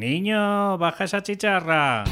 Niño, baja esa chicharra.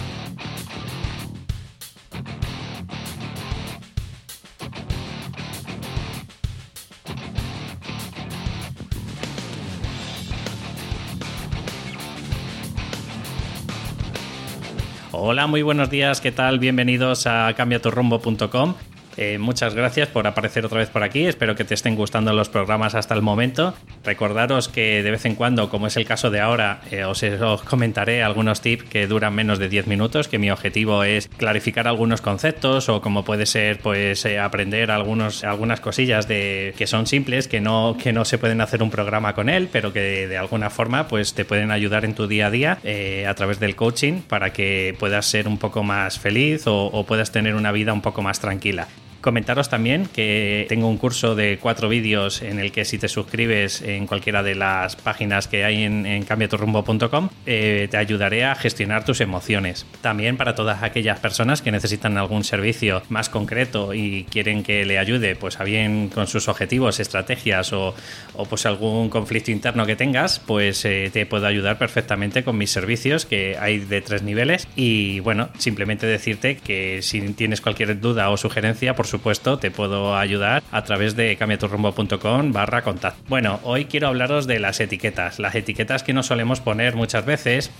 Hola, muy buenos días, ¿qué tal? Bienvenidos a cambiaturrumbo.com. Eh, muchas gracias por aparecer otra vez por aquí. Espero que te estén gustando los programas hasta el momento. Recordaros que de vez en cuando, como es el caso de ahora, eh, os, comentaré algunos tips que duran menos de 10 minutos, que mi objetivo es clarificar algunos conceptos o como puede ser pues eh, aprender algunos, algunas cosillas de, que son simples, que no, que no se pueden hacer un programa con él, pero que de alguna forma pues te pueden ayudar en tu día a día a través del coaching para que puedas ser un poco más feliz o puedas tener una vida un poco más tranquila. Comentaros también que tengo un curso de cuatro vídeos en el que si te suscribes en cualquiera de las páginas que hay en, en cambiaturrumbo.com eh, te ayudaré a gestionar tus emociones. También para todas aquellas personas que necesitan algún servicio más concreto y quieren que le ayude pues a bien con sus objetivos, estrategias o, pues algún conflicto interno que tengas, pues eh, te puedo ayudar perfectamente con mis servicios que hay de tres niveles y bueno, simplemente decirte que si tienes cualquier duda o sugerencia, por supuesto, te puedo ayudar a través de cambiaturrumbo.com barra contacto. Bueno, hoy quiero hablaros de las etiquetas. Las etiquetas que nos solemos poner muchas veces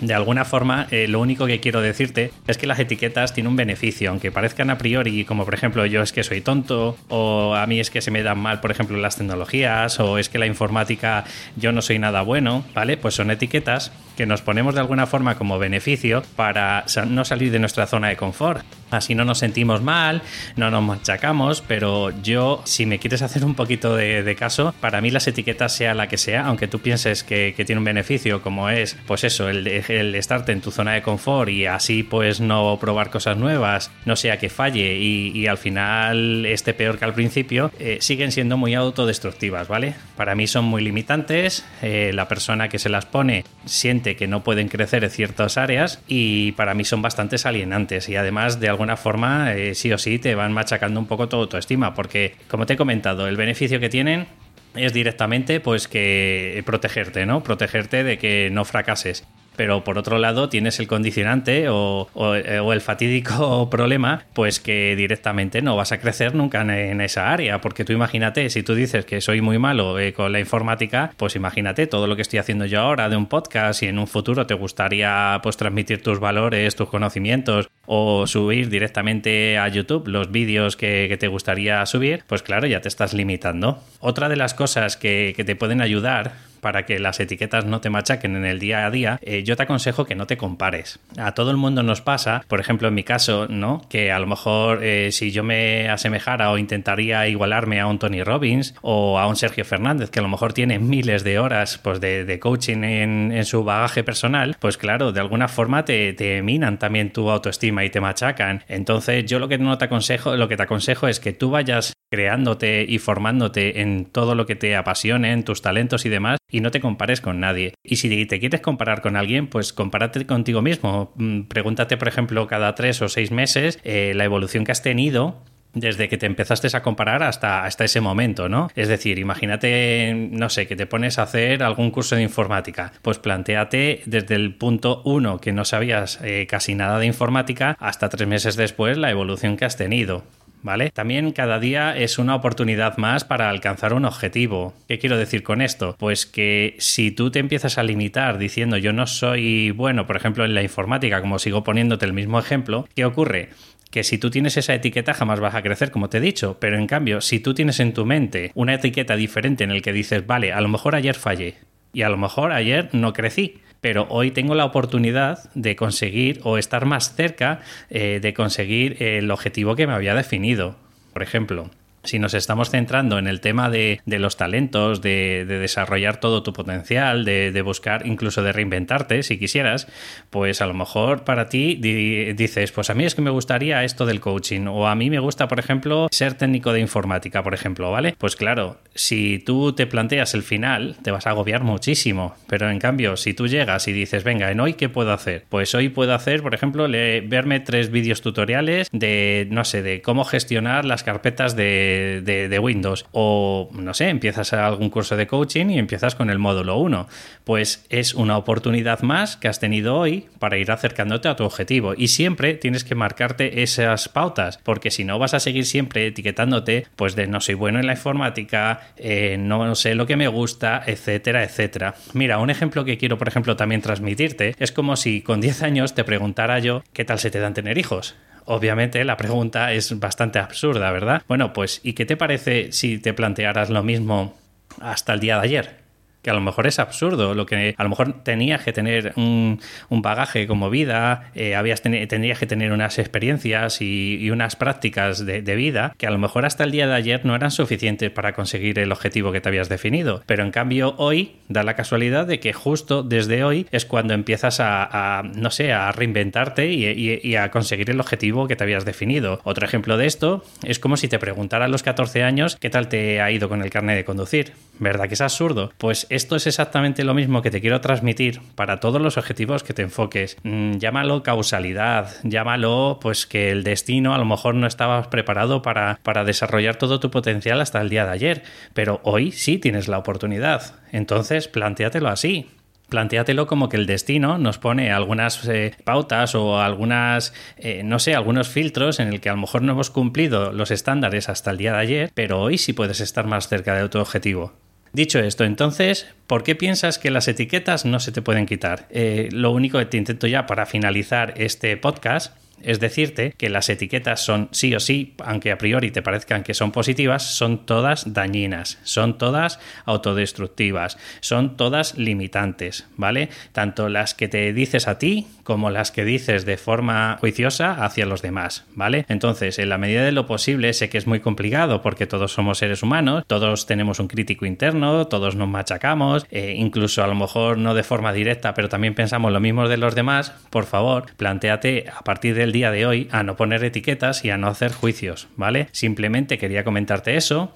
de alguna forma, eh, lo único que quiero decirte es que las etiquetas tienen un beneficio, aunque parezcan a priori, como por ejemplo yo es que soy tonto, o a mí es que se me dan mal, por ejemplo, las tecnologías, o es que la informática yo no soy nada bueno, ¿vale? Pues son etiquetas que nos ponemos de alguna forma como beneficio para no salir de nuestra zona de confort. Así no nos sentimos mal, no nos machacamos, pero yo, si me quieres hacer un poquito de, caso, para mí las etiquetas, sea la que sea, aunque tú pienses que, tiene un beneficio, como es, pues eso, el, estarte en tu zona de confort y así pues no probar cosas nuevas, no sea que falle y, al final esté peor que al principio, eh, siguen siendo muy autodestructivas, ¿vale? Para mí son muy limitantes, eh, la persona que se las pone siente que no pueden crecer en ciertas áreas y para mí son bastante alienantes y además de alguna forma eh, sí o sí te van machacando un poco tu autoestima porque como te he comentado el beneficio que tienen es directamente pues que protegerte, ¿no? Protegerte de que no fracases pero por otro lado tienes el condicionante o, el fatídico problema, pues que directamente no vas a crecer nunca en, esa área, porque tú imagínate, si tú dices que soy muy malo eh, con la informática, pues imagínate todo lo que estoy haciendo yo ahora de un podcast y en un futuro te gustaría pues transmitir tus valores, tus conocimientos o subir directamente a YouTube los vídeos que, te gustaría subir, pues claro, ya te estás limitando. Otra de las cosas que, te pueden ayudar para que las etiquetas no te machaquen en el día a día, eh, yo te aconsejo que no te compares. A todo el mundo nos pasa, por ejemplo en mi caso, ¿no? Que a lo mejor eh, si yo me asemejara o intentaría igualarme a un Tony Robbins o a un Sergio Fernández, que a lo mejor tiene miles de horas pues, de, coaching en, su bagaje personal, pues claro, de alguna forma te minan también tu autoestima y te machacan. Entonces yo lo que no te aconsejo, lo que te aconsejo es que tú vayas creándote y formándote en todo lo que te apasione, en tus talentos y demás, y no te compares con nadie. Y si te quieres comparar con alguien, pues compárate contigo mismo. Mm, pregúntate, por ejemplo, cada tres o seis meses eh, la evolución que has tenido desde que te empezaste a comparar hasta, hasta ese momento, ¿no? Es decir, imagínate, no sé, que te pones a hacer algún curso de informática. Pues planteate desde el punto uno que no sabías eh, casi nada de informática hasta tres meses después la evolución que has tenido. ¿Vale? También cada día es una oportunidad más para alcanzar un objetivo. ¿Qué quiero decir con esto? Pues que si tú te empiezas a limitar diciendo yo no soy bueno, por ejemplo, en la informática, como sigo poniéndote el mismo ejemplo, ¿qué ocurre? que si tú tienes esa etiqueta jamás vas a crecer, como te he dicho, pero en cambio, si tú tienes en tu mente una etiqueta diferente en el que dices, vale, a lo mejor ayer fallé y a lo mejor ayer no crecí, pero hoy tengo la oportunidad de conseguir o estar más cerca eh, de conseguir el objetivo que me había definido. Por ejemplo, si nos estamos centrando en el tema de, los talentos, de, desarrollar todo tu potencial, de, buscar incluso de reinventarte, si quisieras, pues a lo mejor para ti dices, pues a mí es que me gustaría esto del coaching, o a mí me gusta, por ejemplo, ser técnico de informática, por ejemplo, ¿vale? Pues claro, si tú te planteas el final, te vas a agobiar muchísimo, pero en cambio, si tú llegas y dices, venga, en hoy, ¿qué puedo hacer? Pues hoy puedo hacer, por ejemplo, verme tres vídeos tutoriales de, no sé, de cómo gestionar las carpetas de de, Windows. O, no sé, empiezas algún curso de coaching y empiezas con el módulo 1. Pues es una oportunidad más que has tenido hoy para ir acercándote a tu objetivo. Y siempre tienes que marcarte esas pautas, porque si no vas a seguir siempre etiquetándote, pues de no soy bueno en la informática, eh, no sé lo que me gusta, etcétera, etcétera. Mira, un ejemplo que quiero, por ejemplo, también transmitirte es como si con 10 años te preguntara yo qué tal se te dan tener hijos. Obviamente la pregunta es bastante absurda, ¿verdad? Bueno, pues ¿y qué te parece si te plantearas lo mismo hasta el día de ayer? Que a lo mejor es absurdo, lo que a lo mejor tenías que tener un, bagaje como vida, eh, habías que tener unas experiencias y, unas prácticas de, vida que a lo mejor hasta el día de ayer no eran suficientes para conseguir el objetivo que te habías definido. Pero en cambio hoy da la casualidad de que justo desde hoy es cuando empiezas a, no sé, a reinventarte y, a conseguir el objetivo que te habías definido. Otro ejemplo de esto es como si te preguntara a los 14 años qué tal te ha ido con el carnet de conducir. ¿Verdad que es absurdo? Pues esto es exactamente lo mismo que te quiero transmitir para todos los objetivos que te enfoques. Mm, llámalo causalidad, llámalo pues que el destino a lo mejor no estabas preparado para, para desarrollar todo tu potencial hasta el día de ayer, pero hoy sí tienes la oportunidad. Entonces, plantéatelo así plantéatelo como que el destino nos pone algunas eh, pautas o algunas, eh, no sé, algunos filtros en el que a lo mejor no hemos cumplido los estándares hasta el día de ayer, pero hoy sí puedes estar más cerca de tu objetivo. Dicho esto, entonces, ¿por qué piensas que las etiquetas no se te pueden quitar? Eh, lo único que te intento ya para finalizar este podcast es decirte que las etiquetas son sí o sí, aunque a priori te parezcan que son positivas, son todas dañinas, son todas autodestructivas, son todas limitantes, ¿vale? Tanto las que te dices a ti como las que dices de forma juiciosa hacia los demás, ¿vale? Entonces, en la medida de lo posible, sé que es muy complicado porque todos somos seres humanos, todos tenemos un crítico interno, todos nos machacamos, eh, incluso a lo mejor no de forma directa, pero también pensamos lo mismo de los demás, por favor, planteate a partir del día de hoy a no poner etiquetas y a no hacer juicios, ¿vale? Simplemente quería comentarte eso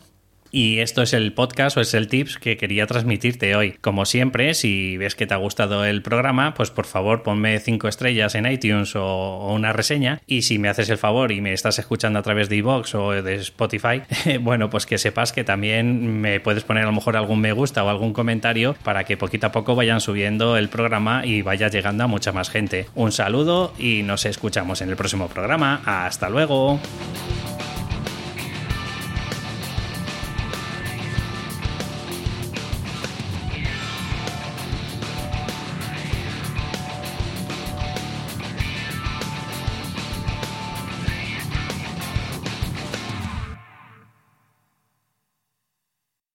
y esto es el podcast o es el tips que quería transmitirte hoy. Como siempre, si ves que te ha gustado el programa, pues por favor ponme cinco estrellas en iTunes o, una reseña. Y si me haces el favor y me estás escuchando a través de iVoox o de Spotify, bueno, pues que sepas que también me puedes poner a lo mejor algún me gusta o algún comentario para que poquito a poco vayan subiendo el programa y vaya llegando a mucha más gente. Un saludo y nos escuchamos en el próximo programa. Hasta luego.